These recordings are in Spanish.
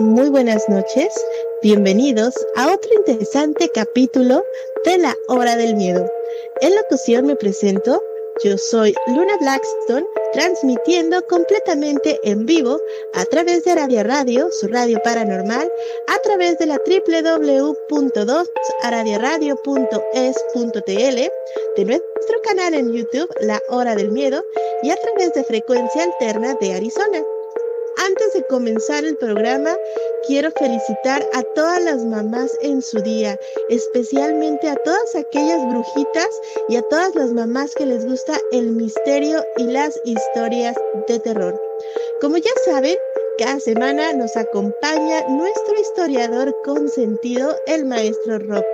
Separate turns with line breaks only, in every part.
Muy buenas noches. Bienvenidos a otro interesante capítulo de la Hora del Miedo. En locución me presento. Yo soy Luna Blackstone, transmitiendo completamente en vivo a través de Aradia Radio, su radio paranormal, a través de la www.2aradiaradio.es.tl, de nuestro canal en YouTube, La Hora del Miedo, y a través de Frecuencia Alterna de Arizona. Antes de comenzar el programa, quiero felicitar a todas las mamás en su día, especialmente a todas aquellas brujitas y a todas las mamás que les gusta el misterio y las historias de terror. Como ya saben, cada semana nos acompaña nuestro historiador consentido, el maestro Rob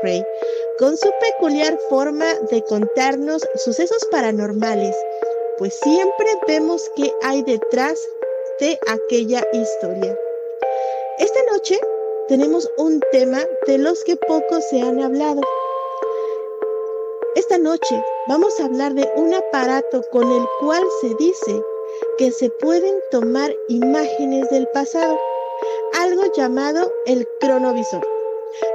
con su peculiar forma de contarnos sucesos paranormales, pues siempre vemos qué hay detrás de aquella historia. Esta noche tenemos un tema de los que poco se han hablado. Esta noche vamos a hablar de un aparato con el cual se dice que se pueden tomar imágenes del pasado, algo llamado el cronovisor.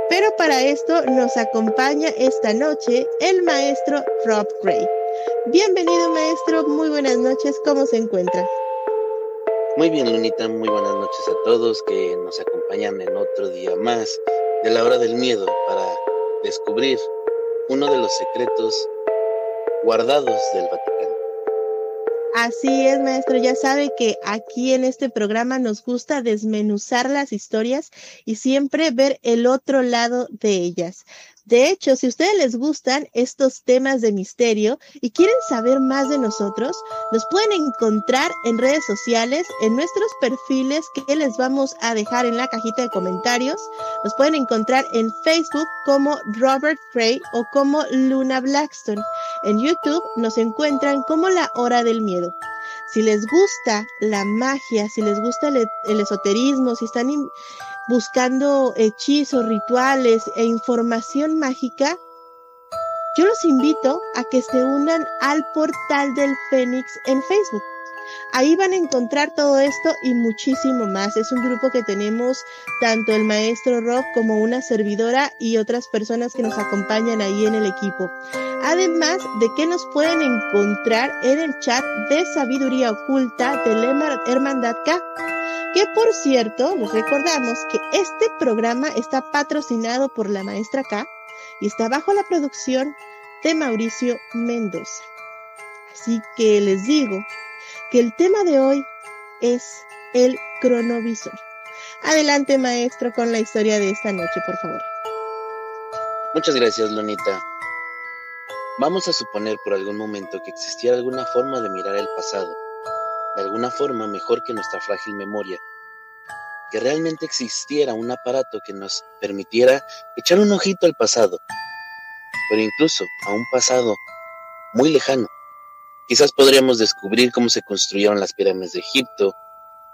Pero para esto nos acompaña esta noche el maestro Rob Gray. Bienvenido maestro, muy buenas noches, ¿cómo se encuentra?
Muy bien, Lunita, muy buenas noches a todos que nos acompañan en otro día más de la hora del miedo para descubrir uno de los secretos guardados del Vaticano.
Así es, maestro. Ya sabe que aquí en este programa nos gusta desmenuzar las historias y siempre ver el otro lado de ellas. De hecho, si ustedes les gustan estos temas de misterio y quieren saber más de nosotros, nos pueden encontrar en redes sociales, en nuestros perfiles que les vamos a dejar en la cajita de comentarios. Nos pueden encontrar en Facebook como Robert Gray o como Luna Blackstone. En YouTube nos encuentran como La Hora del Miedo. Si les gusta la magia, si les gusta el, el esoterismo, si están buscando hechizos, rituales e información mágica, yo los invito a que se unan al portal del Fénix en Facebook. Ahí van a encontrar todo esto y muchísimo más. Es un grupo que tenemos tanto el maestro Rob como una servidora y otras personas que nos acompañan ahí en el equipo. Además de que nos pueden encontrar en el chat de sabiduría oculta de la Hermandad K. Que por cierto, les recordamos que este programa está patrocinado por la maestra K y está bajo la producción de Mauricio Mendoza. Así que les digo que el tema de hoy es el cronovisor. Adelante, maestro, con la historia de esta noche, por favor.
Muchas gracias, Lunita. Vamos a suponer por algún momento que existiera alguna forma de mirar el pasado, de alguna forma mejor que nuestra frágil memoria, que realmente existiera un aparato que nos permitiera echar un ojito al pasado, pero incluso a un pasado muy lejano. Quizás podríamos descubrir cómo se construyeron las pirámides de Egipto,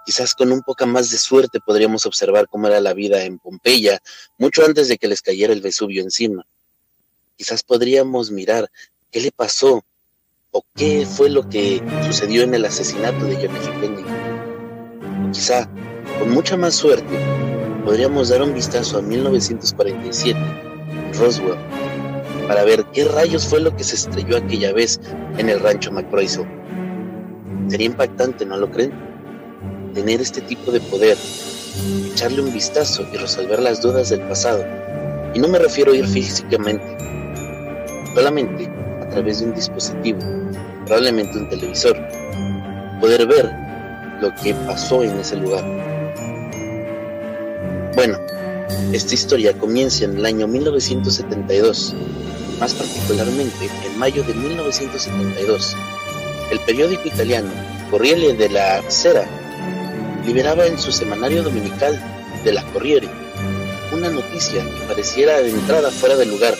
quizás con un poco más de suerte podríamos observar cómo era la vida en Pompeya, mucho antes de que les cayera el Vesubio encima. Quizás podríamos mirar qué le pasó o qué fue lo que sucedió en el asesinato de F. Kennedy. quizá, con mucha más suerte, podríamos dar un vistazo a 1947, Roswell, para ver qué rayos fue lo que se estrelló aquella vez en el rancho McBroisel. Sería impactante, ¿no lo creen? Tener este tipo de poder, echarle un vistazo y resolver las dudas del pasado. Y no me refiero a ir físicamente, solamente a través de un dispositivo, probablemente un televisor, poder ver lo que pasó en ese lugar. Bueno, esta historia comienza en el año 1972, más particularmente en mayo de 1972. El periódico italiano Corriere della Sera liberaba en su semanario dominical de la Corriere una noticia que pareciera de entrada fuera del lugar.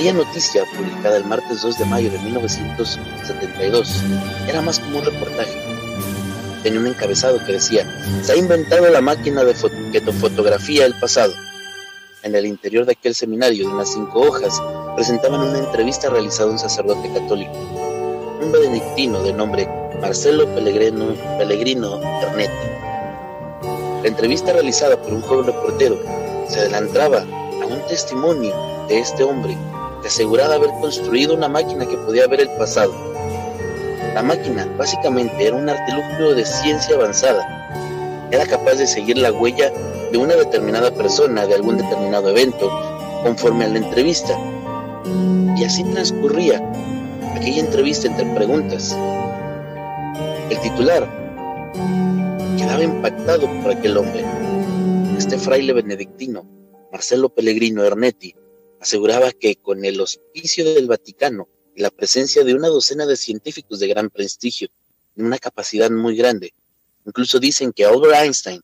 Aquella noticia, publicada el martes 2 de mayo de 1972, era más como un reportaje. Tenía un encabezado que decía, se ha inventado la máquina de que fotografía el pasado. En el interior de aquel seminario de unas cinco hojas presentaban una entrevista realizada a un sacerdote católico, un benedictino de nombre Marcelo Pellegrino, Pellegrino Ernetti. La entrevista realizada por un joven reportero se adelantaba a un testimonio de este hombre que aseguraba haber construido una máquina que podía ver el pasado. La máquina básicamente era un artilugio de ciencia avanzada. Era capaz de seguir la huella de una determinada persona de algún determinado evento conforme a la entrevista. Y así transcurría aquella entrevista entre preguntas. El titular quedaba impactado por aquel hombre. Este fraile benedictino, Marcelo Pellegrino Ernetti, aseguraba que con el hospicio del Vaticano y la presencia de una docena de científicos de gran prestigio y una capacidad muy grande, incluso dicen que Albert Einstein,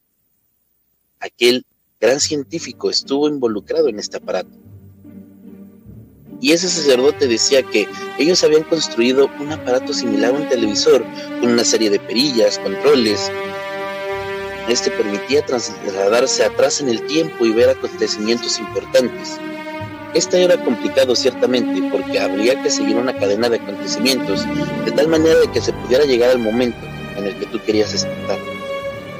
aquel gran científico, estuvo involucrado en este aparato. Y ese sacerdote decía que ellos habían construido un aparato similar a un televisor, con una serie de perillas, controles, este permitía trasladarse atrás en el tiempo y ver acontecimientos importantes. Esto era complicado ciertamente porque habría que seguir una cadena de acontecimientos de tal manera de que se pudiera llegar al momento en el que tú querías estar.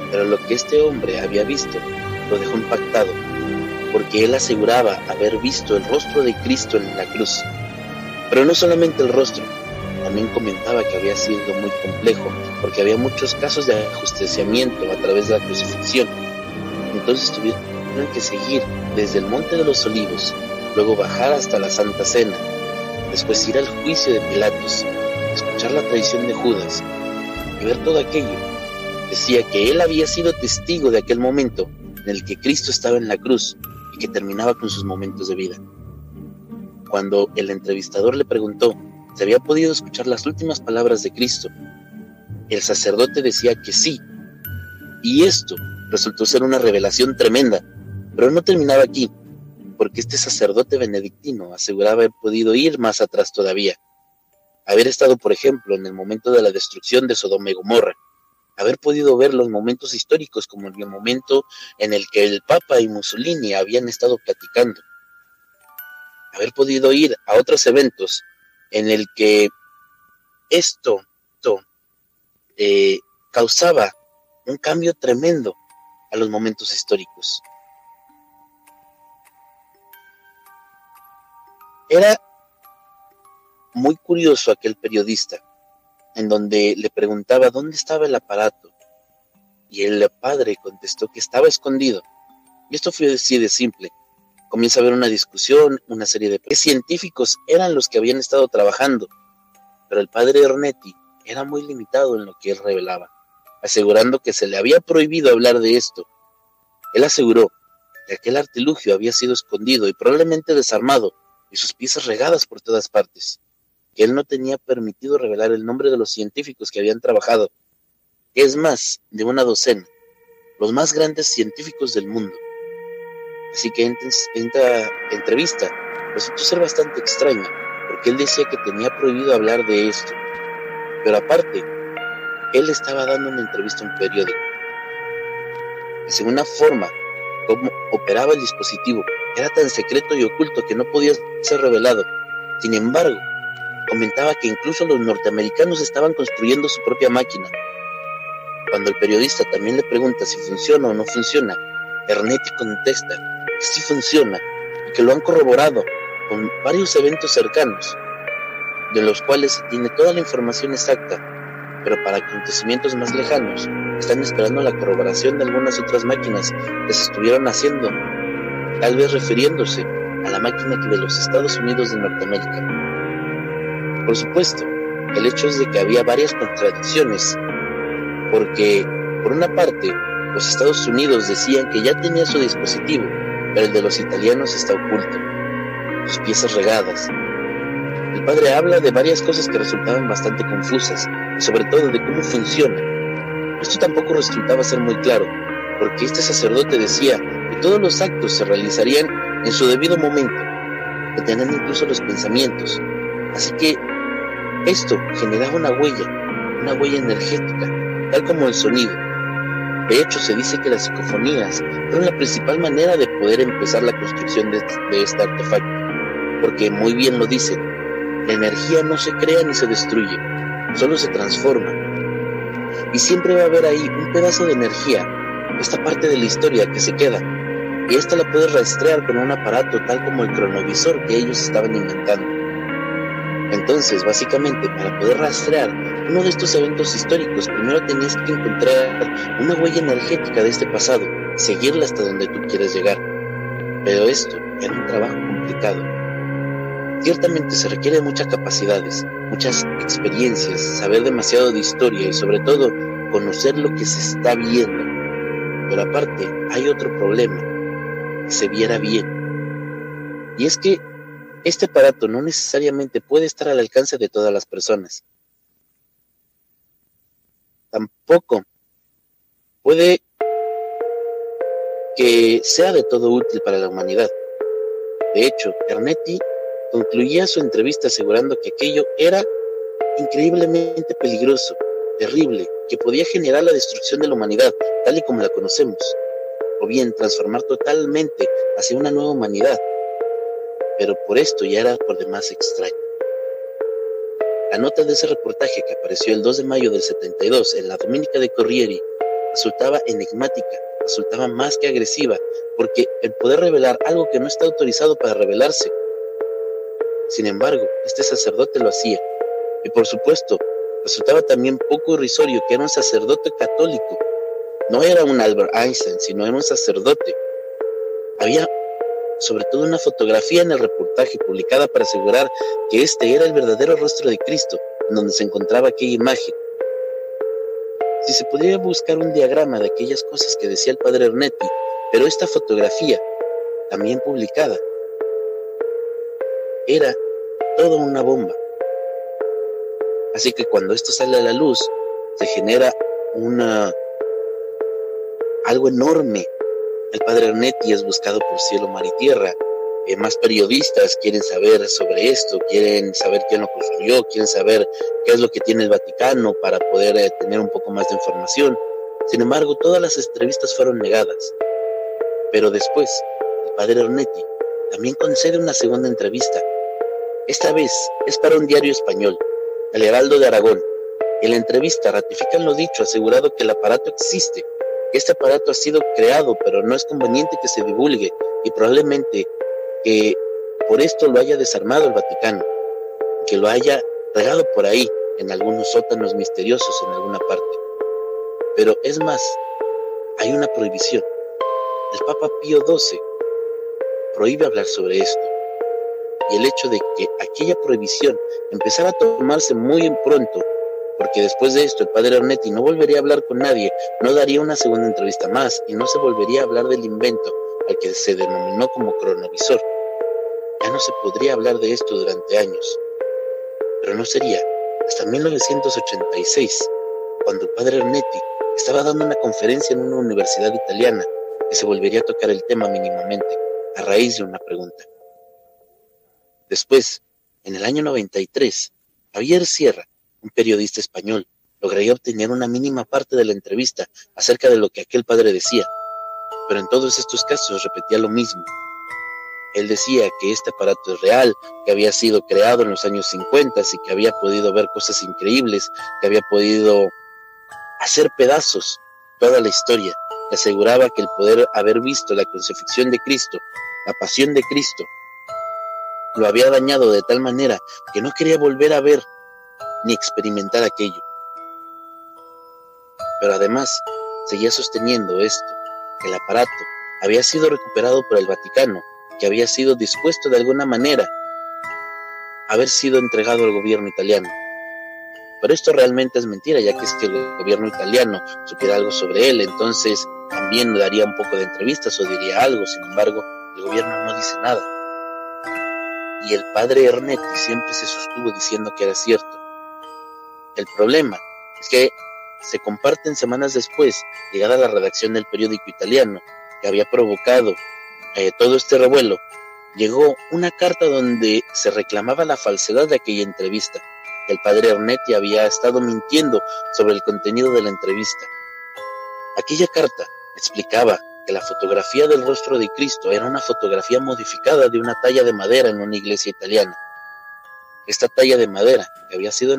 Pero lo que este hombre había visto lo dejó impactado, porque él aseguraba haber visto el rostro de Cristo en la cruz. Pero no solamente el rostro, también comentaba que había sido muy complejo porque había muchos casos de ajusticiamiento a través de la crucifixión. Entonces tuvieron que seguir desde el Monte de los Olivos, luego bajar hasta la Santa Cena, después ir al juicio de Pilatos, escuchar la traición de Judas y ver todo aquello. Decía que él había sido testigo de aquel momento en el que Cristo estaba en la cruz y que terminaba con sus momentos de vida. Cuando el entrevistador le preguntó se había podido escuchar las últimas palabras de Cristo. El sacerdote decía que sí. Y esto resultó ser una revelación tremenda. Pero no terminaba aquí, porque este sacerdote benedictino aseguraba haber podido ir más atrás todavía. Haber estado, por ejemplo, en el momento de la destrucción de Sodoma y Gomorra. Haber podido ver los momentos históricos como el momento en el que el Papa y Mussolini habían estado platicando. Haber podido ir a otros eventos en el que esto, eh, causaba un cambio tremendo a los momentos históricos. Era muy curioso aquel periodista, en donde le preguntaba dónde estaba el aparato, y el padre contestó que estaba escondido. Y esto fue así de simple comienza a haber una discusión, una serie de científicos eran los que habían estado trabajando, pero el padre Ernetti era muy limitado en lo que él revelaba, asegurando que se le había prohibido hablar de esto. Él aseguró que aquel artilugio había sido escondido y probablemente desarmado y sus piezas regadas por todas partes, que él no tenía permitido revelar el nombre de los científicos que habían trabajado, es más de una docena, los más grandes científicos del mundo. Así que en esta entrevista. Resultó ser bastante extraña, porque él decía que tenía prohibido hablar de esto. Pero aparte, él estaba dando una entrevista a un periódico. Y según una forma como operaba el dispositivo era tan secreto y oculto que no podía ser revelado. Sin embargo, comentaba que incluso los norteamericanos estaban construyendo su propia máquina. Cuando el periodista también le pregunta si funciona o no funciona, Ernetti contesta que sí funciona y que lo han corroborado con varios eventos cercanos, de los cuales tiene toda la información exacta, pero para acontecimientos más lejanos están esperando la corroboración de algunas otras máquinas que se estuvieron haciendo, tal vez refiriéndose a la máquina de los Estados Unidos de Norteamérica. Por supuesto, el hecho es de que había varias contradicciones, porque por una parte los Estados Unidos decían que ya tenía su dispositivo, pero el de los italianos está oculto, sus piezas regadas. El padre habla de varias cosas que resultaban bastante confusas, sobre todo de cómo funciona. Esto tampoco resultaba ser muy claro, porque este sacerdote decía que todos los actos se realizarían en su debido momento, deteniendo incluso los pensamientos. Así que esto generaba una huella, una huella energética, tal como el sonido. De hecho, se dice que las psicofonías fueron la principal manera de poder empezar la construcción de, este artefacto, porque muy bien lo dicen, la energía no se crea ni se destruye, solo se transforma. Y siempre va a haber ahí un pedazo de energía, esta parte de la historia que se queda, y esta la puedes rastrear con un aparato tal como el cronovisor que ellos estaban inventando. Entonces, básicamente, para poder rastrear uno de estos eventos históricos, primero tenías que encontrar una huella energética de este pasado, seguirla hasta donde tú quieres llegar. Pero esto era un trabajo complicado. Ciertamente se requiere muchas capacidades, muchas experiencias, saber demasiado de historia y sobre todo conocer lo que se está viendo. Pero aparte hay otro problema, se viera bien. Y es que este aparato no necesariamente puede estar al alcance de todas las personas. Tampoco puede que sea de todo útil para la humanidad. De hecho, Ernetti concluía su entrevista asegurando que aquello era increíblemente peligroso, terrible, que podía generar la destrucción de la humanidad tal y como la conocemos, o bien transformar totalmente hacia una nueva humanidad pero por esto ya era por demás extraño. La nota de ese reportaje que apareció el 2 de mayo del 72 en la Dominica de Corrieri resultaba enigmática, resultaba más que agresiva, porque el poder revelar algo que no está autorizado para revelarse. Sin embargo, este sacerdote lo hacía, y por supuesto, resultaba también poco irrisorio que era un sacerdote católico. No era un Albert Einstein, sino era un sacerdote. Había sobre todo una fotografía en el reportaje publicada para asegurar que este era el verdadero rostro de Cristo, en donde se encontraba aquella imagen. Si se podría buscar un diagrama de aquellas cosas que decía el padre Ernetti, pero esta fotografía, también publicada, era toda una bomba. Así que cuando esto sale a la luz, se genera una algo enorme el padre Ernetti es buscado por cielo, mar y tierra. Eh, más periodistas quieren saber sobre esto, quieren saber quién lo construyó, quieren saber qué es lo que tiene el Vaticano para poder eh, tener un poco más de información. Sin embargo, todas las entrevistas fueron negadas. Pero después, el padre Ernetti también concede una segunda entrevista. Esta vez es para un diario español, El Heraldo de Aragón. En la entrevista ratifican lo dicho, asegurado que el aparato existe este aparato ha sido creado, pero no es conveniente que se divulgue y probablemente que por esto lo haya desarmado el Vaticano, que lo haya regado por ahí en algunos sótanos misteriosos en alguna parte. Pero es más, hay una prohibición. El Papa Pío XII prohíbe hablar sobre esto. Y el hecho de que aquella prohibición empezara a tomarse muy pronto porque después de esto el padre Ernetti no volvería a hablar con nadie, no daría una segunda entrevista más y no se volvería a hablar del invento al que se denominó como cronovisor. Ya no se podría hablar de esto durante años. Pero no sería hasta 1986, cuando el padre Ernetti estaba dando una conferencia en una universidad italiana, que se volvería a tocar el tema mínimamente, a raíz de una pregunta. Después, en el año 93, Javier Sierra, un periodista español, lograría obtener una mínima parte de la entrevista acerca de lo que aquel padre decía, pero en todos estos casos repetía lo mismo. Él decía que este aparato es real, que había sido creado en los años 50 y que había podido ver cosas increíbles, que había podido hacer pedazos toda la historia. aseguraba que el poder haber visto la crucifixión de Cristo, la pasión de Cristo, lo había dañado de tal manera que no quería volver a ver ni experimentar aquello. Pero además seguía sosteniendo esto, que el aparato había sido recuperado por el Vaticano, que había sido dispuesto de alguna manera a haber sido entregado al gobierno italiano. Pero esto realmente es mentira, ya que es que el gobierno italiano supiera algo sobre él, entonces también daría un poco de entrevistas o diría algo, sin embargo, el gobierno no dice nada. Y el padre Ernetti siempre se sostuvo diciendo que era cierto. El problema es que se comparten semanas después, llegada la redacción del periódico italiano, que había provocado eh, todo este revuelo, llegó una carta donde se reclamaba la falsedad de aquella entrevista. El padre Ernetti había estado mintiendo sobre el contenido de la entrevista. Aquella carta explicaba que la fotografía del rostro de Cristo era una fotografía modificada de una talla de madera en una iglesia italiana. Esta talla de madera, que había sido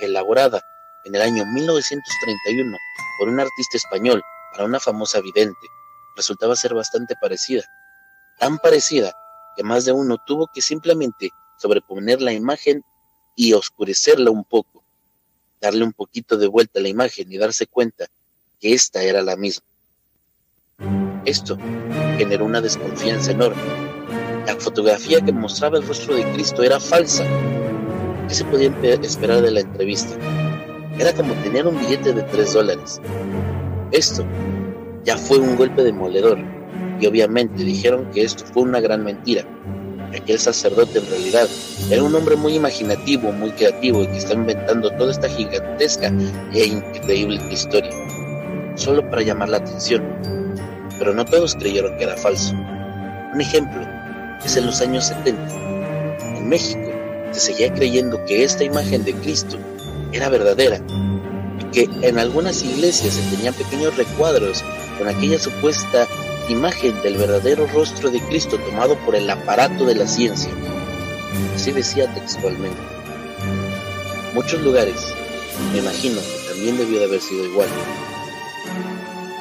elaborada en el año 1931 por un artista español para una famosa vidente, resultaba ser bastante parecida. Tan parecida que más de uno tuvo que simplemente sobreponer la imagen y oscurecerla un poco, darle un poquito de vuelta a la imagen y darse cuenta que esta era la misma. Esto generó una desconfianza enorme. La fotografía que mostraba el rostro de Cristo era falsa. ¿Qué se podía esperar de la entrevista? Era como tener un billete de tres dólares. Esto ya fue un golpe demoledor y obviamente dijeron que esto fue una gran mentira. Que aquel sacerdote en realidad era un hombre muy imaginativo, muy creativo y que está inventando toda esta gigantesca e increíble historia, solo para llamar la atención. Pero no todos creyeron que era falso. Un ejemplo es en los años 70. En México se seguía creyendo que esta imagen de Cristo era verdadera y que en algunas iglesias se tenían pequeños recuadros con aquella supuesta imagen del verdadero rostro de Cristo tomado por el aparato de la ciencia. Así decía textualmente. Muchos lugares, me imagino que también debió de haber sido igual.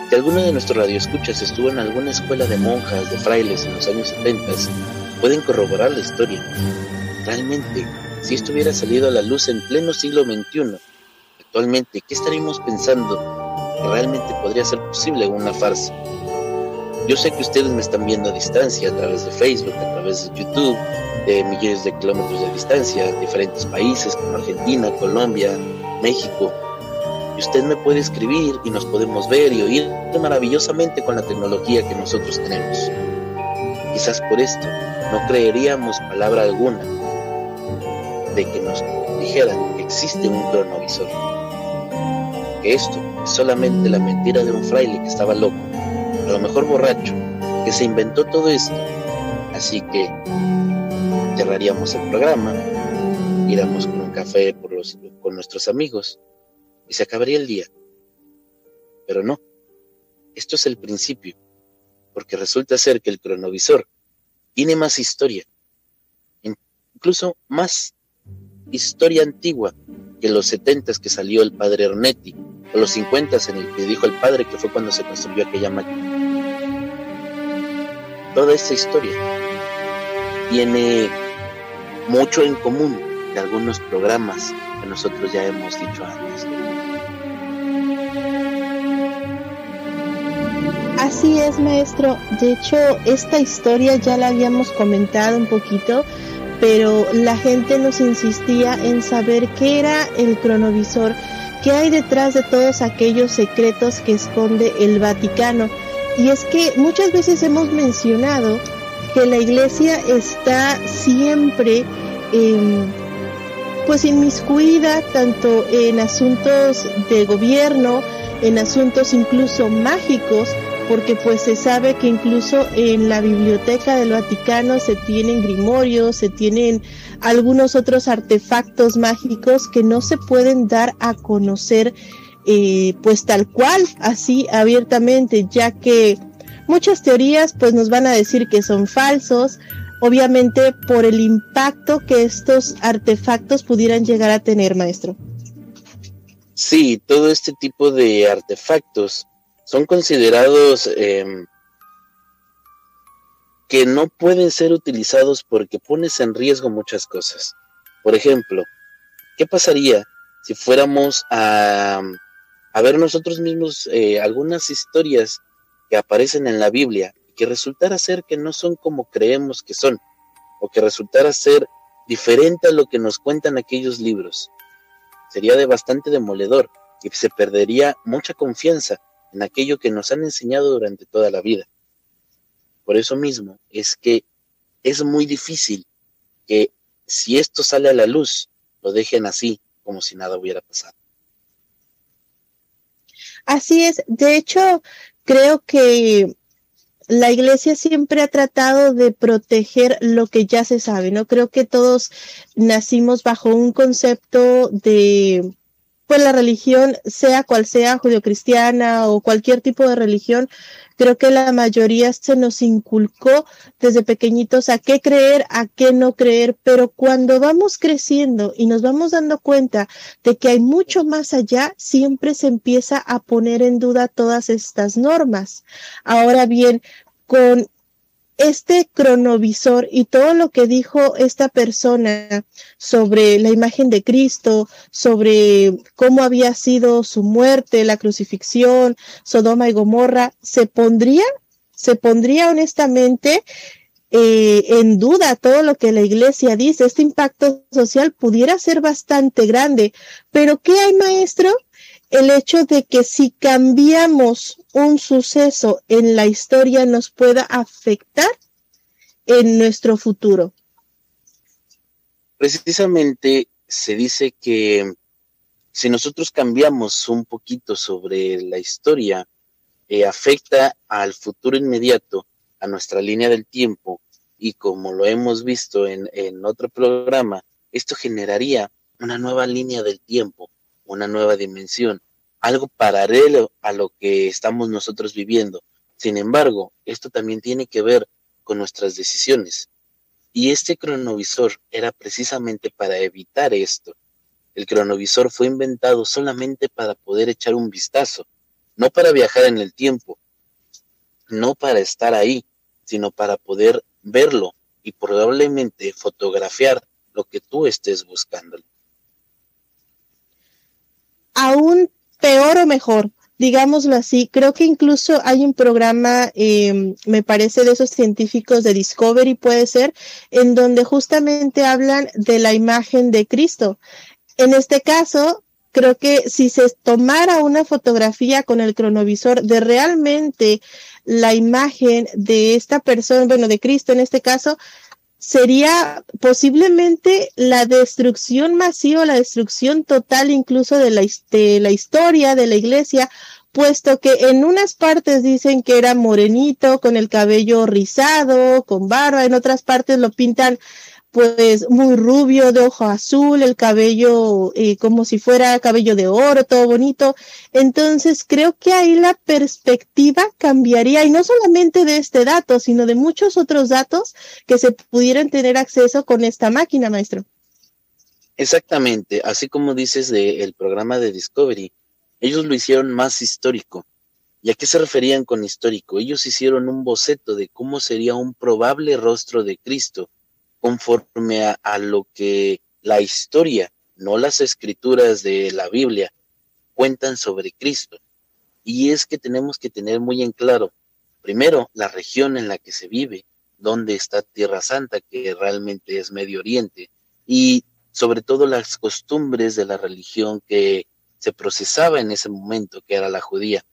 Si alguno de nuestros radioescuchas estuvo en alguna escuela de monjas, de frailes en los años 70, pueden corroborar la historia. Realmente, si esto hubiera salido a la luz en pleno siglo XXI, actualmente, ¿qué estaríamos pensando que realmente podría ser posible una farsa? Yo sé que ustedes me están viendo a distancia, a través de Facebook, a través de YouTube, de millones de kilómetros de distancia, diferentes países como Argentina, Colombia, México. Y usted me puede escribir y nos podemos ver y oír maravillosamente con la tecnología que nosotros tenemos. Quizás por esto no creeríamos palabra alguna de que nos dijeran que existe un cronovisor. Que esto es solamente la mentira de un fraile que estaba loco, a lo mejor borracho, que se inventó todo esto. Así que cerraríamos el programa, iríamos con un café por los, con nuestros amigos y se acabaría el día. Pero no, esto es el principio, porque resulta ser que el cronovisor tiene más historia, incluso más historia antigua que los setentas que salió el padre Ernetti, o los cincuentas en el que dijo el padre que fue cuando se construyó aquella máquina. Toda esta historia tiene mucho en común de algunos programas que nosotros ya hemos dicho antes.
Así es, maestro. De hecho, esta historia ya la habíamos comentado un poquito pero la gente nos insistía en saber qué era el cronovisor, qué hay detrás de todos aquellos secretos que esconde el Vaticano. Y es que muchas veces hemos mencionado que la iglesia está siempre eh, pues inmiscuida tanto en asuntos de gobierno, en asuntos incluso mágicos, porque pues se sabe que incluso en la biblioteca del Vaticano se tienen grimorios, se tienen algunos otros artefactos mágicos que no se pueden dar a conocer eh, pues tal cual, así abiertamente, ya que muchas teorías pues nos van a decir que son falsos, obviamente por el impacto que estos artefactos pudieran llegar a tener, maestro.
Sí, todo este tipo de artefactos son considerados em, que no pueden ser utilizados porque pones en riesgo muchas cosas. Por ejemplo, ¿qué pasaría si fuéramos a, ver nosotros mismos eh, algunas historias que aparecen en la Biblia y que resultara ser que no son como creemos que son, o que resultara ser diferente a lo que nos cuentan aquellos libros? Sería de bastante demoledor y se perdería mucha confianza en aquello que nos han enseñado durante toda la vida. Por eso mismo es que es muy difícil que si esto sale a la luz, lo dejen así, como si nada hubiera pasado.
Así es. De hecho, creo que la iglesia siempre ha tratado de proteger lo que ya se sabe, ¿no? Creo que todos nacimos bajo un concepto de pues la religión, sea cual sea, judio-cristiana o cualquier tipo de religión, creo que la mayoría se nos inculcó desde pequeñitos a qué creer, a qué no creer, pero cuando vamos creciendo y nos vamos dando cuenta de que hay mucho más allá, siempre se empieza a poner en duda todas estas normas. Ahora bien, con este cronovisor y todo lo que dijo esta persona sobre la imagen de Cristo, sobre cómo había sido su muerte, la crucifixión, Sodoma y Gomorra, se pondría, se pondría honestamente eh, en duda todo lo que la iglesia dice. Este impacto social pudiera ser bastante grande, pero ¿qué hay, maestro? el hecho de que si cambiamos un suceso en la historia nos pueda afectar en nuestro futuro.
Precisamente se dice que si nosotros cambiamos un poquito sobre la historia, eh, afecta al futuro inmediato, a nuestra línea del tiempo, y como lo hemos visto en, en otro programa, esto generaría una nueva línea del tiempo, una nueva dimensión, algo paralelo a lo que estamos nosotros viviendo. Sin embargo, esto también tiene que ver con nuestras decisiones. Y este cronovisor era precisamente para evitar esto. El cronovisor fue inventado solamente para poder echar un vistazo, no para viajar en el tiempo, no para estar ahí, sino para poder verlo y probablemente fotografiar lo que tú estés buscando.
Aún peor o mejor, digámoslo así. Creo que incluso hay un programa, em, me parece, de esos científicos de Discovery, puede ser, en donde justamente hablan de la imagen de Cristo. En este caso, creo que si se tomara una fotografía con el cronovisor de realmente la imagen de esta persona, bueno, de Cristo en este caso, sería posiblemente la destrucción masiva, la destrucción total incluso de la, de la historia de la iglesia, puesto que en unas partes dicen que era morenito, con el cabello rizado, con barba, en otras partes lo pintan pues muy rubio, de ojo azul, el cabello eh, como si fuera cabello de oro, todo bonito. Entonces creo que ahí la perspectiva cambiaría y no solamente de este dato, sino de muchos otros datos que se pudieran tener acceso con esta máquina, maestro.
Exactamente, así como dices del programa de Discovery, ellos lo hicieron más histórico. ¿Y a qué se referían con histórico? Ellos hicieron un boceto de cómo sería un probable rostro de Cristo conforme a, lo que la historia, no las escrituras de la Biblia, cuentan sobre Cristo. Y es que tenemos que tener muy en claro, primero, la región en la que se vive, donde está Tierra Santa, que realmente es Medio Oriente, y sobre todo las costumbres de la religión que se procesaba en ese momento, que era la judía.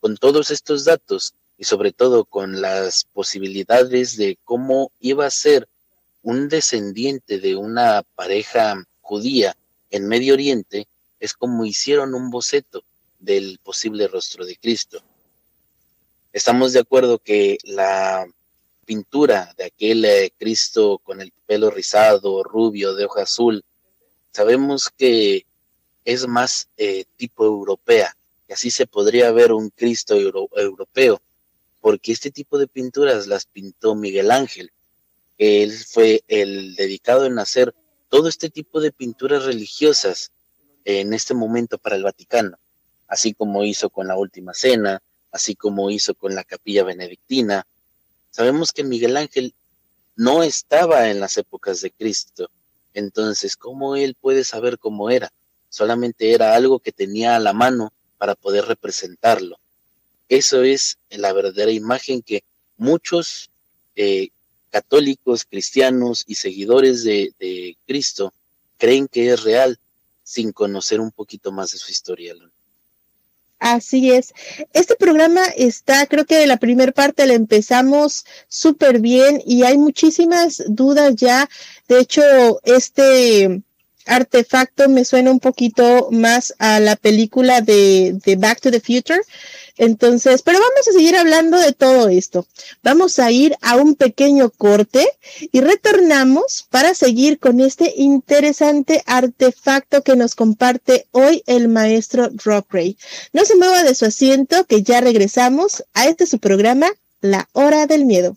Con todos estos datos y sobre todo con las posibilidades de cómo iba a ser un descendiente de una pareja judía en Medio Oriente es como hicieron un boceto del posible rostro de Cristo. Estamos de acuerdo que la pintura de aquel eh, Cristo con el pelo rizado, rubio, de hoja azul, sabemos que es más eh, tipo europea, y así se podría ver un Cristo europeo, porque este tipo de pinturas las pintó Miguel Ángel. Él fue el dedicado en hacer todo este tipo de pinturas religiosas en este momento para el Vaticano, así como hizo con la Última Cena, así como hizo con la Capilla Benedictina. Sabemos que Miguel Ángel no estaba en las épocas de Cristo, entonces, ¿cómo él puede saber cómo era? Solamente era algo que tenía a la mano para poder representarlo. Eso es la verdadera imagen que muchos eh, católicos, cristianos y seguidores de, de, Cristo creen que es real sin conocer un poquito más de su historia.
Así es. Este programa está, creo que la primera parte la empezamos súper bien y hay muchísimas dudas ya. De hecho, este artefacto me suena un poquito más a la película de, de, Back to the Future. Entonces, pero vamos a seguir hablando de todo esto. Vamos a ir a un pequeño corte y retornamos para seguir con este interesante artefacto que nos comparte hoy el maestro Rock Ray. No se mueva de su asiento que ya regresamos a este su programa, La Hora del Miedo.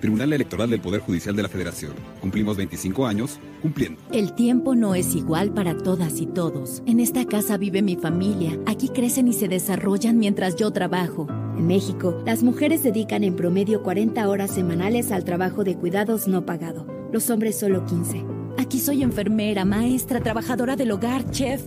Tribunal Electoral del Poder Judicial de la Federación. Cumplimos 25 años cumpliendo.
El tiempo no es igual para todas y todos. En esta casa vive mi familia. Aquí crecen y se desarrollan mientras yo trabajo. En México, las mujeres dedican en promedio 40 horas semanales al trabajo de cuidados no pagado. Los hombres solo 15. Aquí soy enfermera, maestra, trabajadora del hogar, chef.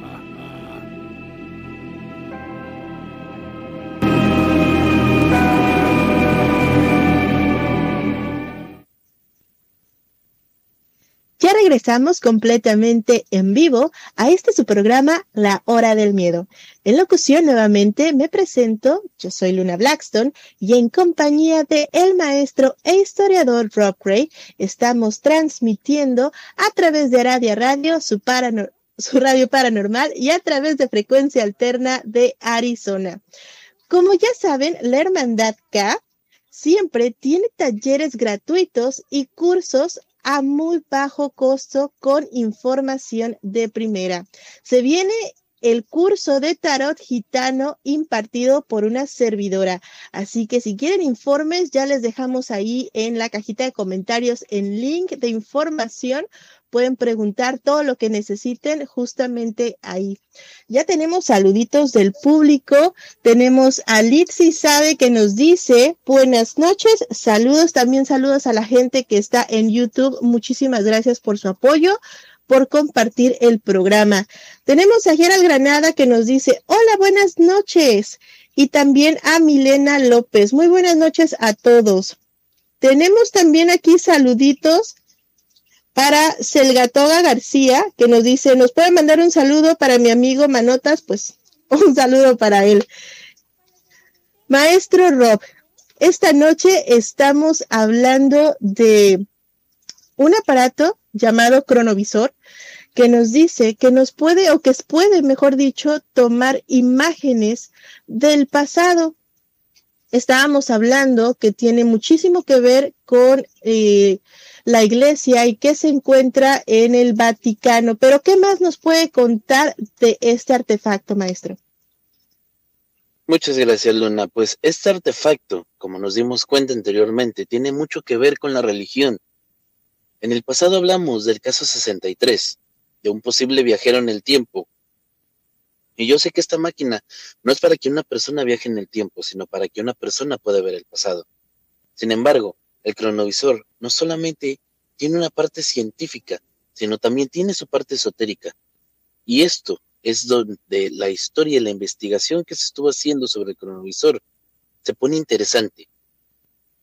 Ya regresamos completamente en vivo a este su programa La Hora del Miedo. En locución nuevamente me presento, yo soy Luna Blackstone y en compañía de el maestro e historiador Rob Ray estamos transmitiendo a través de Radio Radio su, su radio paranormal y a través de frecuencia alterna de Arizona. Como ya saben, la Hermandad K siempre tiene talleres gratuitos y cursos a muy bajo costo con información de primera. Se viene el curso de tarot gitano impartido por una servidora. Así que si quieren informes, ya les dejamos ahí en la cajita de comentarios el link de información. Pueden preguntar todo lo que necesiten justamente ahí. Ya tenemos saluditos del público. Tenemos a Litsi Sabe que nos dice buenas noches. Saludos, también saludos a la gente que está en YouTube. Muchísimas gracias por su apoyo por compartir el programa. Tenemos a Gerald Granada que nos dice, hola, buenas noches. Y también a Milena López. Muy buenas noches a todos. Tenemos también aquí saluditos Para Selgatoga García, que nos dice, ¿nos puede mandar un saludo para mi amigo Manotas? Pues un saludo para él. Maestro Rob, esta noche estamos hablando de un aparato llamado cronovisor que nos dice que nos puede, o que puede, mejor dicho, tomar imágenes del pasado. Estábamos hablando que tiene muchísimo que ver con eh, la iglesia y que se encuentra en el Vaticano. Pero, ¿qué más nos puede contar de este artefacto, maestro?
Muchas gracias, Luna. Pues este artefacto, como nos dimos cuenta anteriormente, tiene mucho que ver con la religión. En el pasado hablamos del caso 63, de un posible viajero en el tiempo. Y yo sé que esta máquina no es para que una persona viaje en el tiempo, sino para que una persona pueda ver el pasado. Sin embargo, el cronovisor no solamente tiene una parte científica, sino también tiene su parte esotérica. Y esto es donde la historia y la investigación que se estuvo haciendo sobre el cronovisor se pone interesante.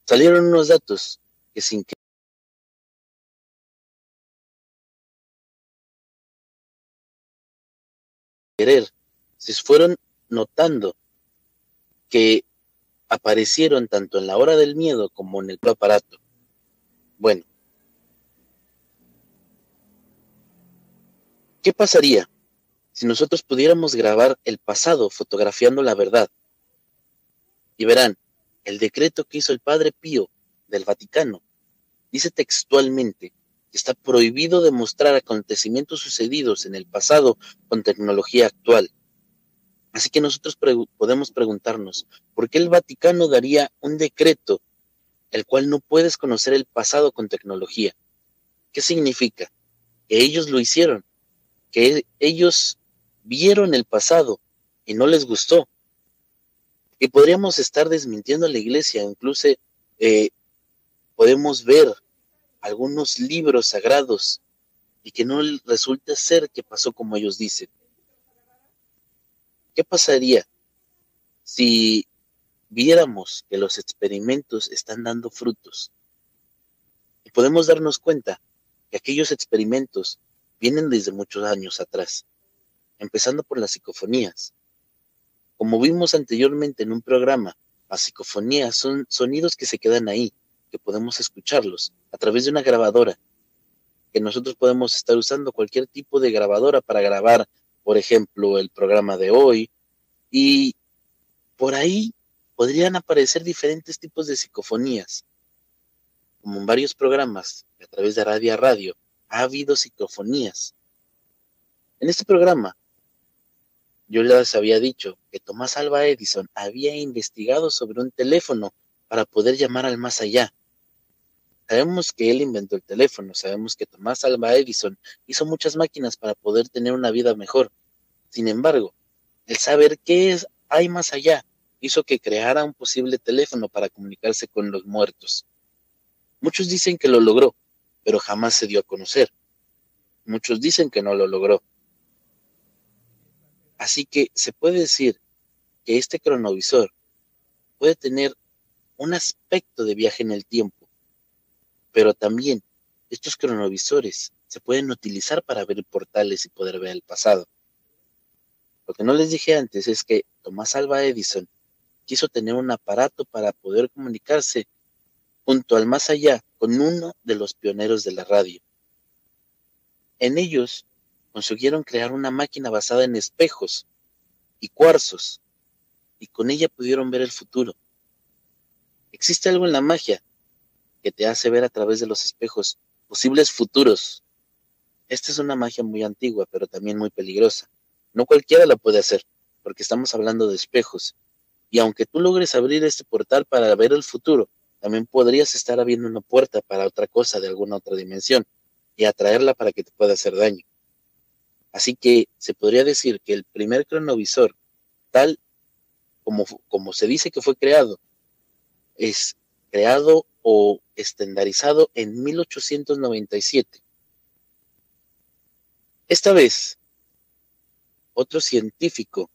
Salieron unos datos que sin que querer, se fueron notando que aparecieron tanto en la hora del miedo como en el aparato. Bueno, ¿qué pasaría si nosotros pudiéramos grabar el pasado fotografiando la verdad? Y verán, el decreto que hizo el Padre Pío del Vaticano dice textualmente está prohibido demostrar acontecimientos sucedidos en el pasado con tecnología actual. Así que nosotros podemos preguntarnos, ¿por qué el Vaticano daría un decreto el cual no puedes conocer el pasado con tecnología? ¿Qué significa? Que ellos lo hicieron, que ellos vieron el pasado y no les gustó. Y podríamos estar desmintiendo a la iglesia, incluso eh, podemos ver algunos libros sagrados y que no resulta ser que pasó como ellos dicen. ¿Qué pasaría si viéramos que los experimentos están dando frutos? Y podemos darnos cuenta que aquellos experimentos vienen desde muchos años atrás, empezando por las psicofonías. Como vimos anteriormente en un programa, las psicofonías son sonidos que se quedan ahí, que podemos escucharlos a través de una grabadora, que nosotros podemos estar usando cualquier tipo de grabadora para grabar, por ejemplo, el programa de hoy, y por ahí podrían aparecer diferentes tipos de psicofonías, como en varios programas, a través de radio a radio, ha habido psicofonías. En este programa, yo les había dicho que Tomás Alba Edison había investigado sobre un teléfono para poder llamar al más allá. Sabemos que él inventó el teléfono, sabemos que Tomás Alba Edison hizo muchas máquinas para poder tener una vida mejor. Sin embargo, el saber qué es hay más allá hizo que creara un posible teléfono para comunicarse con los muertos. Muchos dicen que lo logró, pero jamás se dio a conocer. Muchos dicen que no lo logró. Así que se puede decir que este cronovisor puede tener un aspecto de viaje en el tiempo pero también estos cronovisores se pueden utilizar para ver portales y poder ver el pasado. Lo que no les dije antes es que Tomás Alba Edison quiso tener un aparato para poder comunicarse junto al más allá con uno de los pioneros de la radio. En ellos consiguieron crear una máquina basada en espejos y cuarzos, y con ella pudieron ver el futuro. Existe algo en la magia que te hace ver a través de los espejos posibles futuros. Esta es una magia muy antigua, pero también muy peligrosa. No cualquiera la puede hacer, porque estamos hablando de espejos. Y aunque tú logres abrir este portal para ver el futuro, también podrías estar abriendo una puerta para otra cosa de alguna otra dimensión y atraerla para que te pueda hacer daño. Así que se podría decir que el primer cronovisor, tal como, como se dice que fue creado, es creado o estandarizado en 1897. Esta vez, otro científico,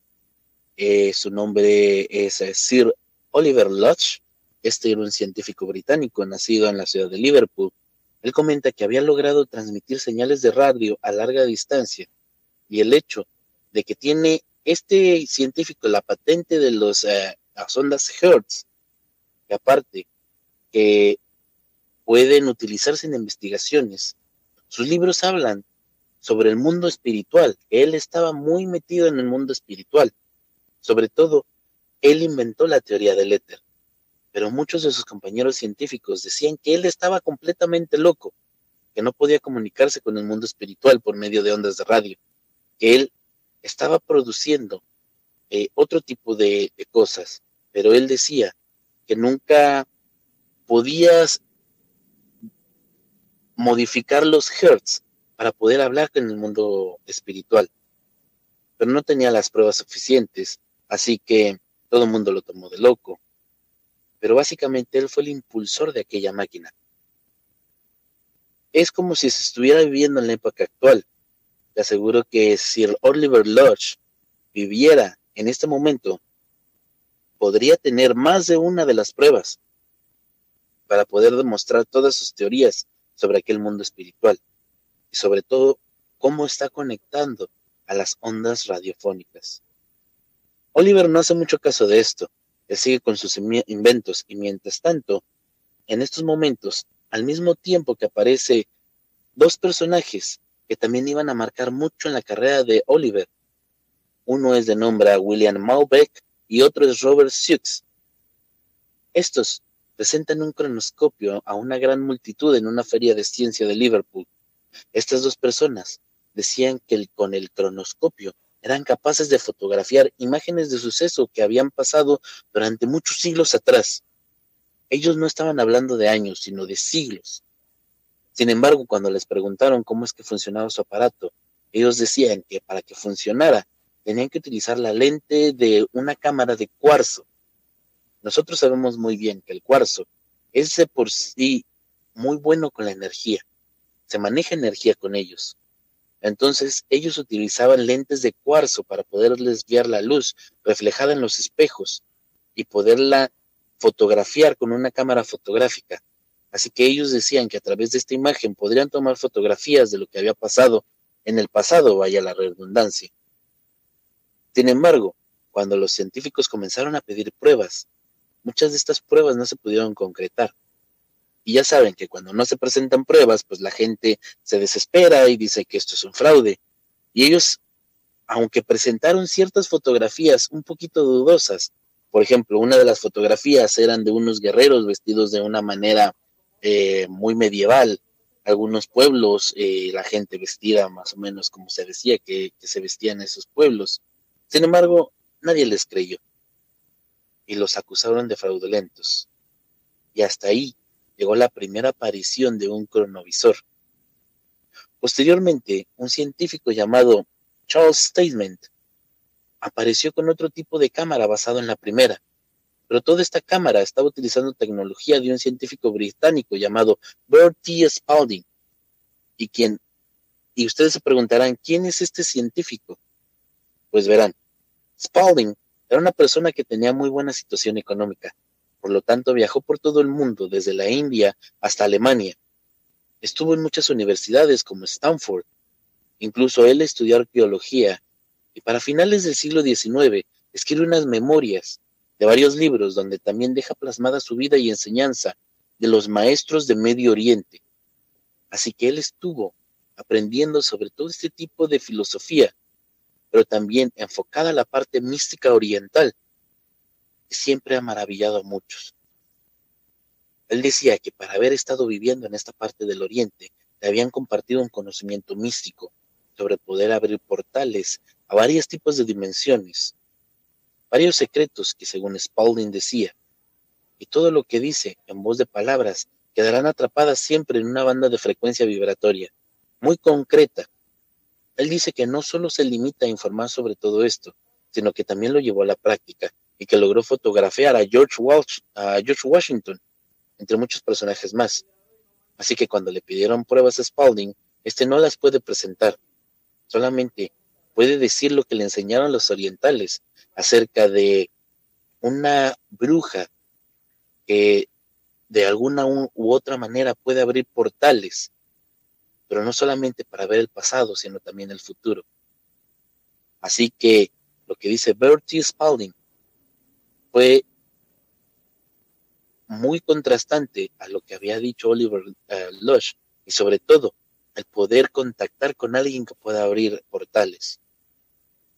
eh, su nombre es eh, Sir Oliver Lodge, este era un científico británico nacido en la ciudad de Liverpool, Él comenta que había logrado transmitir señales de radio a larga distancia y el hecho de que tiene este científico la patente de los, eh, las ondas Hertz, que aparte que pueden utilizarse en investigaciones. Sus libros hablan sobre el mundo espiritual, él estaba muy metido en el mundo espiritual. Sobre todo, él inventó la teoría del éter, pero muchos de sus compañeros científicos decían que él estaba completamente loco, que no podía comunicarse con el mundo espiritual por medio de ondas de radio, que él estaba produciendo eh, otro tipo de, de cosas, pero él decía que nunca podías modificar los hertz para poder hablar con el mundo espiritual. Pero no tenía las pruebas suficientes, así que todo el mundo lo tomó de loco. Pero básicamente él fue el impulsor de aquella máquina. Es como si se estuviera viviendo en la época actual. Te aseguro que si Oliver Lodge viviera en este momento, podría tener más de una de las pruebas para poder demostrar todas sus teorías sobre aquel mundo espiritual y sobre todo cómo está conectando a las ondas radiofónicas. Oliver no hace mucho caso de esto, él sigue con sus inventos y mientras tanto, en estos momentos, al mismo tiempo que aparece dos personajes que también iban a marcar mucho en la carrera de Oliver. Uno es de nombre William Malbec y otro es Robert Sukes. Estos presentan un cronoscopio a una gran multitud en una feria de ciencia de Liverpool. Estas dos personas decían que con el cronoscopio eran capaces de fotografiar imágenes de suceso que habían pasado durante muchos siglos atrás. Ellos no estaban hablando de años, sino de siglos. Sin embargo, cuando les preguntaron cómo es que funcionaba su aparato, ellos decían que para que funcionara tenían que utilizar la lente de una cámara de cuarzo nosotros sabemos muy bien que el cuarzo es de por sí muy bueno con la energía. Se maneja energía con ellos. Entonces ellos utilizaban lentes de cuarzo para poder desviar la luz reflejada en los espejos y poderla fotografiar con una cámara fotográfica. Así que ellos decían que a través de esta imagen podrían tomar fotografías de lo que había pasado en el pasado, vaya la redundancia. Sin embargo, cuando los científicos comenzaron a pedir pruebas, muchas de estas pruebas no se pudieron concretar. Y ya saben que cuando no se presentan pruebas, pues la gente se desespera y dice que esto es un fraude. Y ellos, aunque presentaron ciertas fotografías un poquito dudosas, por ejemplo, una de las fotografías eran de unos guerreros vestidos de una manera eh, muy medieval, algunos pueblos, eh, la gente vestida más o menos como se decía que, que se vestían esos pueblos. Sin embargo, nadie les creyó y los acusaron de fraudulentos. Y hasta ahí llegó la primera aparición de un cronovisor. Posteriormente, un científico llamado Charles Statement apareció con otro tipo de cámara basado en la primera, pero toda esta cámara estaba utilizando tecnología de un científico británico llamado Bertie Spalding, y quien, y ustedes se preguntarán, ¿quién es este científico? Pues verán, Spalding era una persona que tenía muy buena situación económica, por lo tanto viajó por todo el mundo, desde la India hasta Alemania. Estuvo en muchas universidades como Stanford. Incluso él estudió arqueología y para finales del siglo XIX escribe unas memorias de varios libros donde también deja plasmada su vida y enseñanza de los maestros de Medio Oriente. Así que él estuvo aprendiendo sobre todo este tipo de filosofía pero también enfocada a la parte mística oriental, siempre ha maravillado a muchos. Él decía que para haber estado viviendo en esta parte del Oriente, le habían compartido un conocimiento místico sobre poder abrir portales a varios tipos de dimensiones, varios secretos que según Spalding decía, y todo lo que dice en voz de palabras quedarán atrapadas siempre en una banda de frecuencia vibratoria, muy concreta, él dice que no solo se limita a informar sobre todo esto, sino que también lo llevó a la práctica y que logró fotografiar a George, a George Washington, entre muchos personajes más. Así que cuando le pidieron pruebas a Spalding, este no las puede presentar, solamente puede decir lo que le enseñaron los orientales acerca de una bruja que de alguna u otra manera puede abrir portales, pero no solamente para ver el pasado, sino también el futuro. Así que lo que dice Bertie Spalding fue muy contrastante a lo que había dicho Oliver eh, Lush y sobre todo el poder contactar con alguien que pueda abrir portales.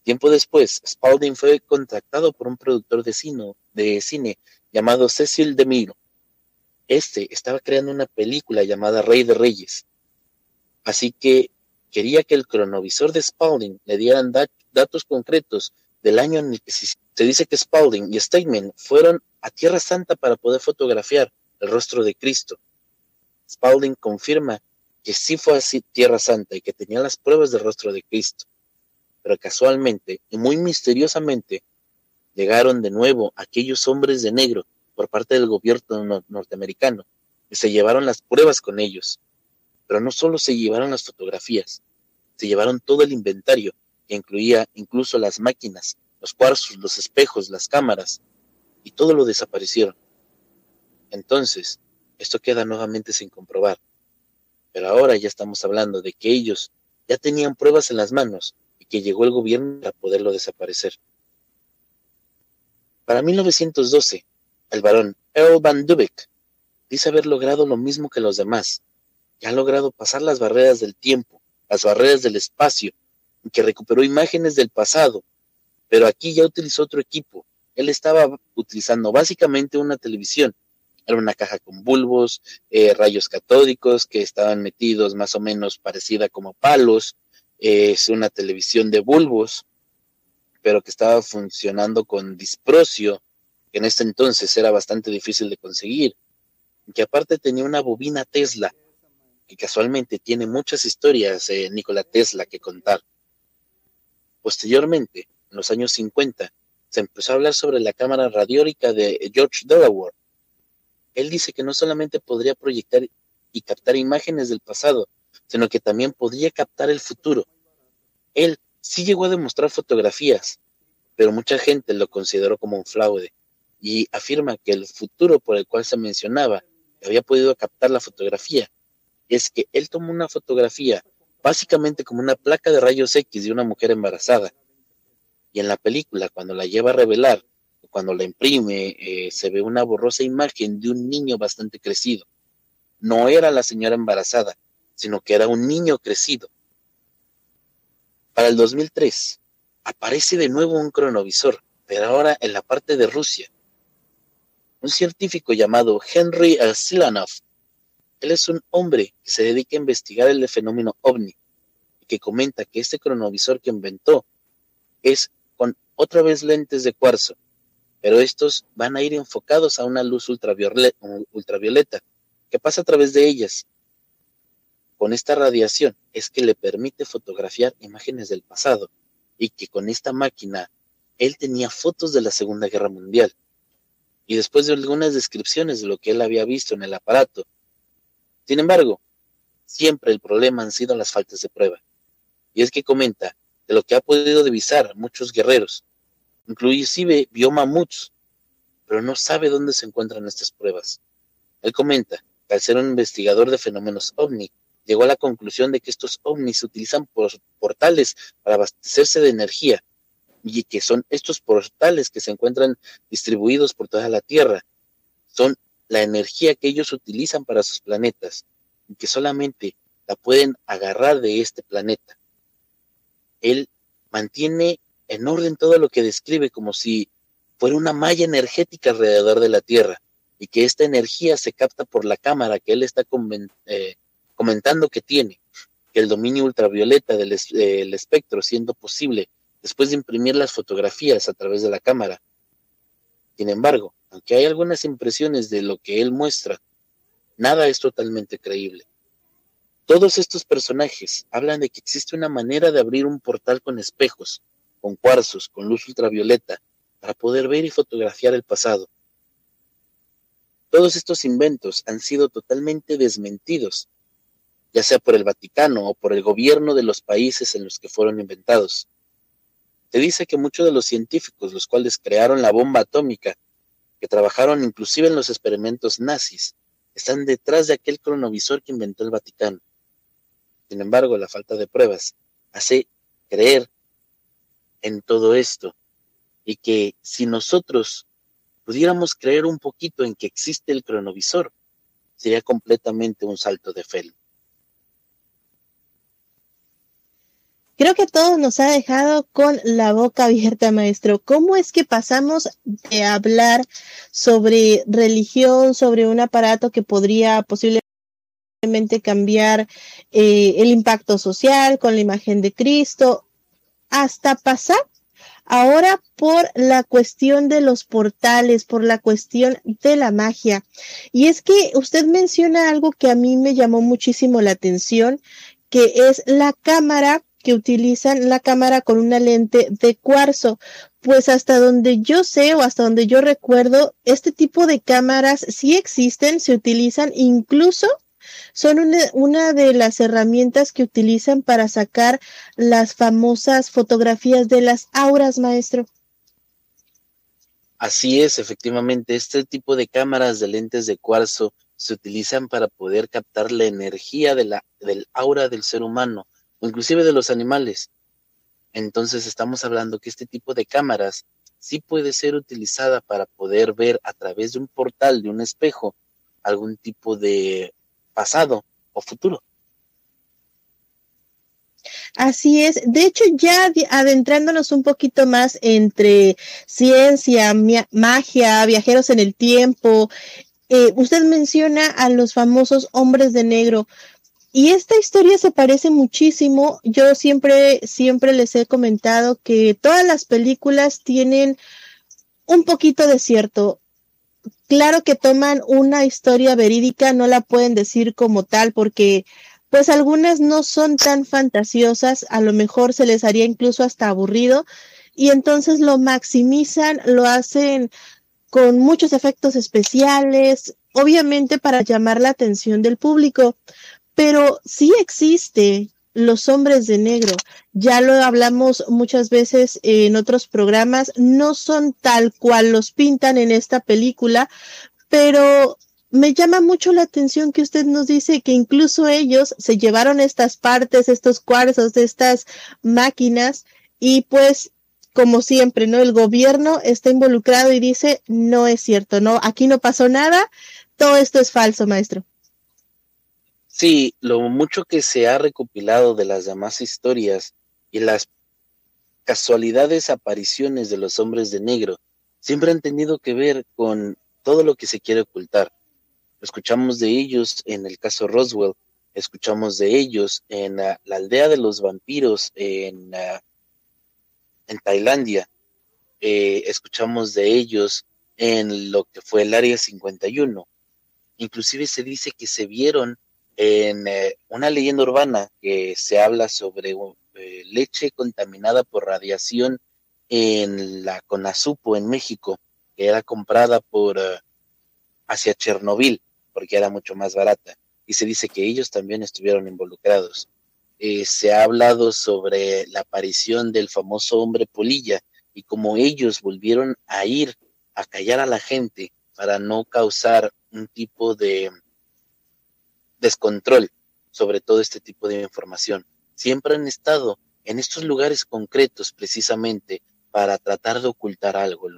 Tiempo después, Spalding fue contactado por un productor de cine, llamado Cecil DeMiro. Este estaba creando una película llamada Rey de Reyes. Así que quería que el cronovisor de Spalding le dieran datos concretos del año en el que se, dice que Spalding y Steinman fueron a Tierra Santa para poder fotografiar el rostro de Cristo. Spalding confirma que sí fue así Tierra Santa y que tenía las pruebas del rostro de Cristo. Pero casualmente y muy misteriosamente llegaron de nuevo aquellos hombres de negro por parte del gobierno norteamericano y se llevaron las pruebas con ellos. Pero no solo se llevaron las fotografías, se llevaron todo el inventario que incluía incluso las máquinas, los cuarzos, los espejos, las cámaras, y todo lo desaparecieron. Entonces, esto queda nuevamente sin comprobar. Pero ahora ya estamos hablando de que ellos ya tenían pruebas en las manos y que llegó el gobierno para poderlo desaparecer. Para 1912, el barón Earl Van Dyck dice haber logrado lo mismo que los demás, y ha logrado pasar las barreras del tiempo, las barreras del espacio que recuperó imágenes del pasado, pero aquí ya utilizó otro equipo. Él estaba utilizando básicamente una televisión. Era una caja con bulbos, eh, rayos catódicos que estaban metidos más o menos parecida como palos. es una televisión de bulbos, pero que estaba funcionando con disprocio, que en este entonces era bastante difícil de conseguir. Que aparte tenía una bobina Tesla, que casualmente tiene muchas historias de Nikola Tesla que contar. Posteriormente, en los años 50, se empezó a hablar sobre la cámara radiórica de George Delaware. Él dice que no solamente podría proyectar y captar imágenes del pasado, sino que también podría captar el futuro. Él sí llegó a demostrar fotografías, pero mucha gente lo consideró como un fraude y afirma que el futuro por el cual se mencionaba había podido captar la fotografía es que él tomó una fotografía básicamente como una placa de rayos X de una mujer embarazada. Y en la película, cuando la lleva a revelar, cuando la imprime, eh, se ve una borrosa imagen de un niño bastante crecido. No era la señora embarazada, sino que era un niño crecido. Para el 2003, aparece de nuevo un cronovisor, pero ahora en la parte de Rusia. Un científico llamado Henry Silanov él es un hombre que se dedica a investigar el fenómeno ovni y que comenta que este cronovisor que inventó es con otra vez lentes de cuarzo, pero estos van a ir enfocados a una luz ultravioleta, que pasa a través de ellas. Con esta radiación es que le permite fotografiar imágenes del pasado y que con esta máquina él tenía fotos de la Segunda Guerra Mundial. Y después de algunas descripciones de lo que él había visto en el aparato sin embargo, siempre el problema han sido las faltas de prueba. Y es que comenta de lo que ha podido divisar muchos guerreros, inclusive vio mamuts, pero no sabe dónde se encuentran estas pruebas. Él comenta que al ser un investigador de fenómenos ovni, llegó a la conclusión de que estos ovnis utilizan por portales para abastecerse de energía y que son estos portales que se encuentran distribuidos por toda la Tierra. Son la energía que ellos utilizan para sus planetas y que solamente la pueden agarrar de este planeta. Él mantiene en orden todo lo que describe como si fuera una malla energética alrededor de la Tierra y que esta energía se capta por la cámara que él está eh, comentando que tiene, que el dominio ultravioleta del espectro siendo posible después de imprimir las fotografías a través de la cámara. Sin embargo, aunque hay algunas impresiones de lo que él muestra, nada es totalmente creíble. Todos estos personajes hablan de que existe una manera de abrir un portal con espejos, con cuarzos, con luz ultravioleta, para poder ver y fotografiar el pasado. Todos estos inventos han sido totalmente desmentidos, ya sea por el Vaticano o por el gobierno de los países en los que fueron inventados. Se dice que muchos de los científicos, los cuales crearon la bomba atómica, que trabajaron inclusive en los experimentos nazis, están detrás de aquel cronovisor que inventó el Vaticano. Sin embargo, la falta de pruebas hace creer en todo esto y que si nosotros pudiéramos creer un poquito en que existe el cronovisor, sería completamente un salto de fe.
Creo que todos nos ha dejado con la boca abierta, maestro. ¿Cómo es que pasamos de hablar sobre religión, sobre un aparato que podría posiblemente cambiar eh, el impacto social con la imagen de Cristo, hasta pasar ahora por la cuestión de los portales, por la cuestión de la magia. Y es que usted menciona algo que a mí me llamó muchísimo la atención, que es la cámara que utilizan la cámara con una lente de cuarzo. Pues hasta donde yo sé o hasta donde yo recuerdo, este tipo de cámaras sí existen, se utilizan incluso son una, de las herramientas que utilizan para sacar las famosas fotografías de las auras, maestro.
Así es, efectivamente, este tipo de cámaras de lentes de cuarzo se utilizan para poder captar la energía de la, del aura del ser humano inclusive de los animales. Entonces estamos hablando que este tipo de cámaras sí puede ser utilizada para poder ver a través de un portal, de un espejo, algún tipo de pasado o futuro.
Así es. De hecho, ya adentrándonos un poquito más entre ciencia, magia, viajeros en el tiempo, eh, usted menciona a los famosos hombres de negro. Y esta historia se parece muchísimo. Yo siempre, siempre les he comentado que todas las películas tienen un poquito de cierto. Claro que toman una historia verídica, no la pueden decir como tal porque pues algunas no son tan fantasiosas, a lo mejor se les haría incluso hasta aburrido y entonces lo maximizan, lo hacen con muchos efectos especiales, obviamente para llamar la atención del público pero sí existe los hombres de negro. Ya lo hablamos muchas veces en otros programas, no son tal cual los pintan en esta película, pero me llama mucho la atención que usted nos dice que incluso ellos se llevaron estas partes, estos cuarzos de estas máquinas y pues como siempre, ¿no? El gobierno está involucrado y dice, no es cierto, no, aquí no pasó nada, todo esto es falso, maestro.
Sí, lo mucho que se ha recopilado de las demás historias y las casualidades apariciones de los hombres de negro siempre han tenido que ver con todo lo que se quiere ocultar. Escuchamos de ellos en el caso Roswell, escuchamos de ellos en la aldea de los vampiros en, ah, en Tailandia, eh, escuchamos de ellos en lo que fue el Área 51. Inclusive se dice que se vieron en eh, una leyenda urbana que se habla sobre eh, leche contaminada por radiación en la Conasupo en México, que era comprada por eh, hacia Chernobyl, porque era mucho más barata. Y se dice que ellos también estuvieron involucrados. se ha hablado sobre la aparición del famoso hombre polilla y cómo ellos volvieron a ir a callar a la gente para no causar un tipo de descontrol sobre todo este tipo de información. Siempre han estado en estos lugares concretos precisamente para tratar de ocultar algo,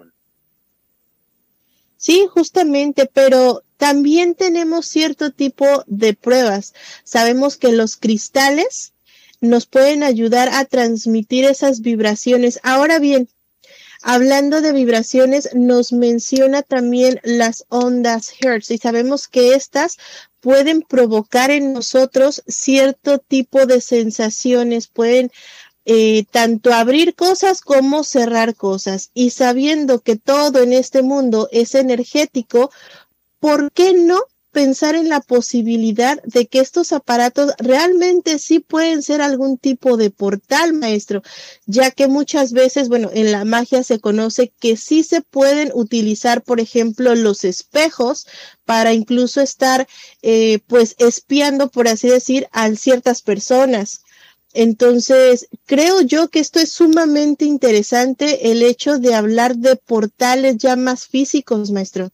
Sí, justamente, pero también tenemos cierto tipo de pruebas. Sabemos que los cristales nos pueden ayudar a transmitir esas vibraciones. Ahora bien, hablando de vibraciones, nos menciona también las ondas Hertz y sabemos que estas pueden provocar en nosotros cierto tipo de sensaciones, pueden eh, tanto abrir cosas como cerrar cosas. Y sabiendo que todo en este mundo es energético, ¿por qué no pensar en la posibilidad de que estos aparatos realmente sí pueden ser algún tipo de portal, maestro, ya que muchas veces, bueno, en la magia se conoce que sí se pueden utilizar, por ejemplo, los espejos para incluso estar, eh, pues, espiando, por así decir, a ciertas personas. Entonces, creo yo que esto es sumamente interesante, el hecho de hablar de portales ya más físicos, maestro.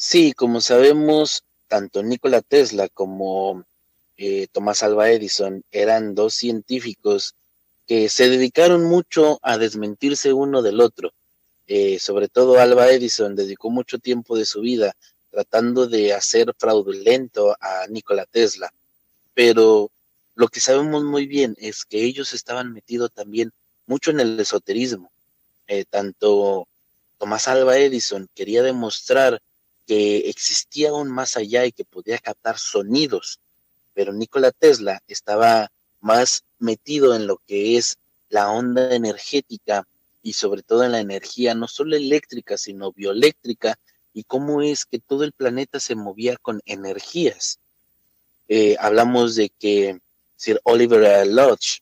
Sí, como sabemos, tanto Nikola Tesla como eh, Tomás Alva Edison eran dos científicos que se dedicaron mucho a desmentirse uno del otro. Eh, sobre todo Alva Edison dedicó mucho tiempo de su vida tratando de hacer fraudulento a Nikola Tesla. Pero lo que sabemos muy bien es que ellos estaban metidos también mucho en el esoterismo. Eh, tanto Tomás Alva Edison quería demostrar que existía aún más allá y que podía captar sonidos, pero Nikola Tesla estaba más metido en lo que es la onda energética y sobre todo en la energía no solo eléctrica, sino bioeléctrica y cómo es que todo el planeta se movía con energías. Eh, hablamos de que Sir Oliver Lodge,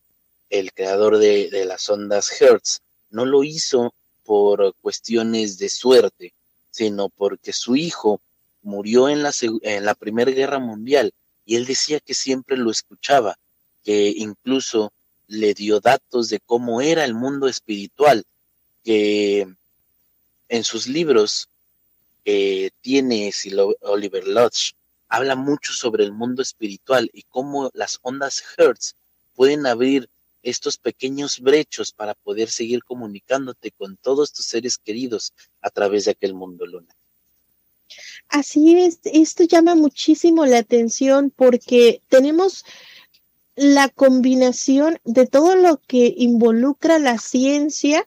el creador de las ondas Hertz, no lo hizo por cuestiones de suerte, sino porque su hijo murió en la, en la Primera Guerra Mundial y él decía que siempre lo escuchaba, que incluso le dio datos de cómo era el mundo espiritual, que en sus libros eh, tiene Oliver Lodge, habla mucho sobre el mundo espiritual y cómo las ondas Hertz pueden abrir estos pequeños brechos para poder seguir comunicándote con todos tus seres queridos a través de aquel mundo luna.
Así es, esto llama muchísimo la atención porque tenemos la combinación de todo lo que involucra la ciencia,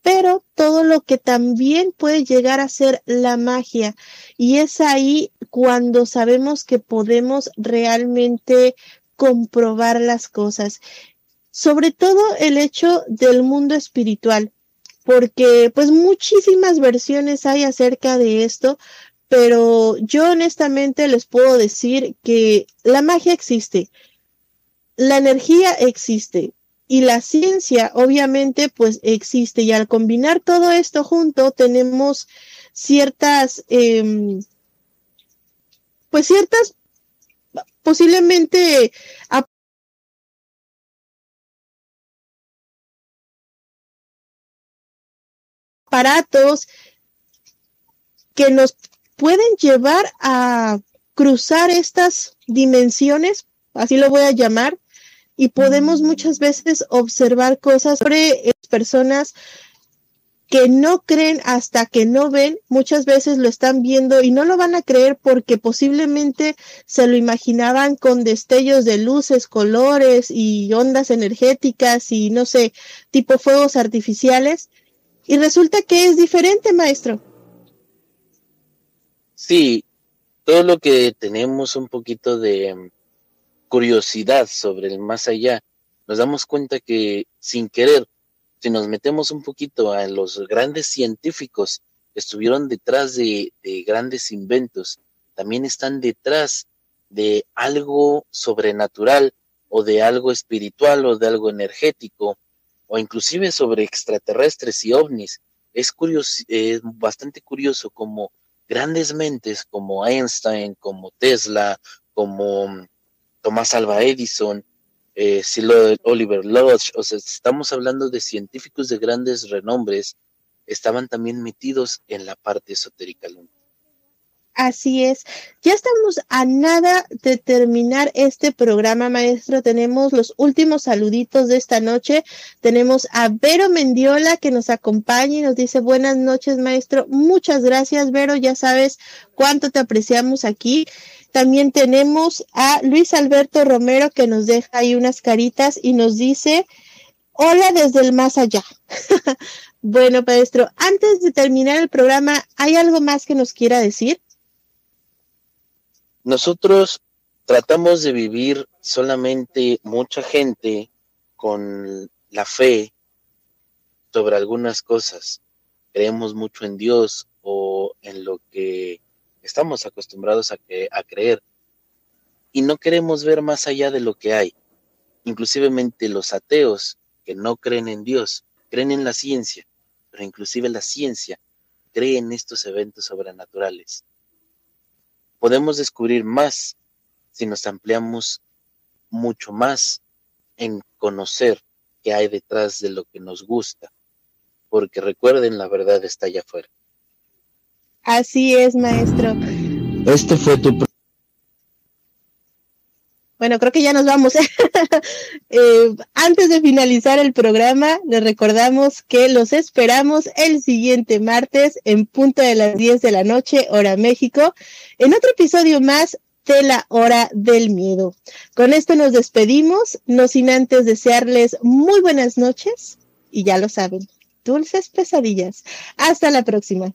pero todo lo que también puede llegar a ser la magia. Y es ahí cuando sabemos que podemos realmente comprobar las cosas sobre todo el hecho del mundo espiritual, porque pues muchísimas versiones hay acerca de esto, pero yo honestamente les puedo decir que la magia existe, la energía existe y la ciencia obviamente pues existe. Y al combinar todo esto junto tenemos ciertas eh, pues ciertas posiblemente aparatos que nos pueden llevar a cruzar estas dimensiones, así lo voy a llamar, y podemos muchas veces observar cosas sobre personas que no creen hasta que no ven, muchas veces lo están viendo y no lo van a creer porque posiblemente se lo imaginaban con destellos de luces, colores y ondas energéticas y no sé, tipo fuegos artificiales y resulta que es diferente, maestro.
Sí, todo lo que tenemos un poquito de mm, curiosidad sobre el más allá, nos damos cuenta que sin querer, si nos metemos un poquito a los grandes científicos que estuvieron detrás de, de grandes inventos, también están detrás de algo sobrenatural o de algo espiritual o de algo energético o inclusive sobre extraterrestres y ovnis. Es, curioso, es bastante curioso como grandes mentes como Einstein, como Tesla, como mm, Tomás Alva Edison, eh, Oliver Lodge, o sea, estamos hablando de científicos de grandes renombres, estaban también metidos en la parte esotérica
Así es. Ya estamos a nada de terminar este programa, maestro. Tenemos los últimos saluditos de esta noche. Tenemos a Vero Mendiola que nos acompaña y nos dice buenas noches, maestro. Muchas gracias, Vero. Ya sabes cuánto te apreciamos aquí. También tenemos a Luis Alberto Romero que nos deja ahí unas caritas y nos dice, hola desde el más allá. bueno, maestro, antes de terminar el programa, ¿hay algo más que nos quiera decir?
Nosotros tratamos de vivir solamente mucha gente con la fe sobre algunas cosas. Creemos mucho en Dios o en lo que estamos acostumbrados a, creer y no queremos ver más allá de lo que hay. Inclusivemente los ateos que no creen en Dios, creen en la ciencia, pero inclusive la ciencia cree en estos eventos sobrenaturales podemos descubrir más si nos ampliamos mucho más en conocer qué hay detrás de lo que nos gusta, porque recuerden, la verdad está allá afuera.
Así es, maestro.
Este fue tu
bueno, creo que ya nos vamos. eh, antes de finalizar el programa, les recordamos que los esperamos el siguiente martes en punto de las 10 de la noche, hora México, en otro episodio más de la hora del miedo. Con esto nos despedimos, no sin antes desearles muy buenas noches y ya lo saben, dulces pesadillas. Hasta la próxima.